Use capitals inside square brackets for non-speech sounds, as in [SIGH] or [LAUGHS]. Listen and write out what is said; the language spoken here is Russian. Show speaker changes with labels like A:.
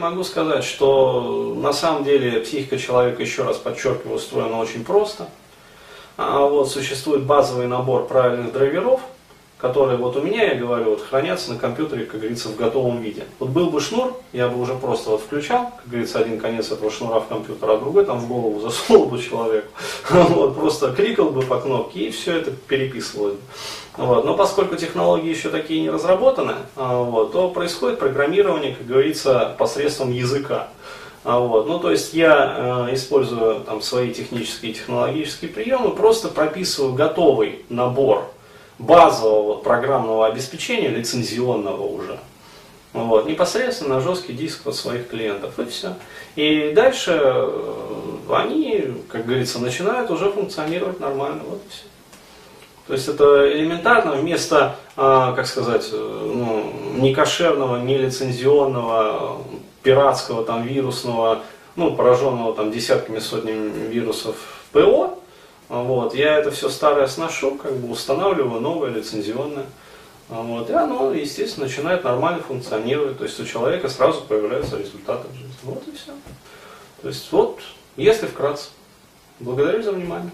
A: Могу сказать, что на самом деле психика человека, еще раз подчеркиваю, устроена очень просто. А вот существует базовый набор правильных драйверов, которые вот у меня, я говорю, вот хранятся на компьютере, как говорится, в готовом виде. Вот был бы шнур, я бы уже просто вот включал, как говорится, один конец этого шнура в компьютер, а другой там в голову засунул бы человеку. [LAUGHS] Вот, просто кликал бы по кнопке и все это переписывалось. Вот. Но поскольку технологии еще такие не разработаны, а, вот, то происходит программирование, как говорится, посредством языка. А, вот. Ну, то есть я э, использую там, свои технические и технологические приемы, просто прописываю готовый набор базового программного обеспечения, лицензионного уже, вот, непосредственно на жесткий диск от своих клиентов, и все. И дальше э, они, как говорится, начинают уже функционировать нормально, вот и все. То есть это элементарно, вместо, а, как сказать, э, ну, некошерного, нелицензионного, пиратского, там, вирусного, ну, пораженного там десятками, сотнями вирусов ПО, вот, я это все старое сношу, как бы устанавливаю новое лицензионное. Вот, и оно, естественно, начинает нормально функционировать. То есть у человека сразу появляются результаты в жизни. Вот и все. То есть вот, если вкратце. Благодарю за внимание.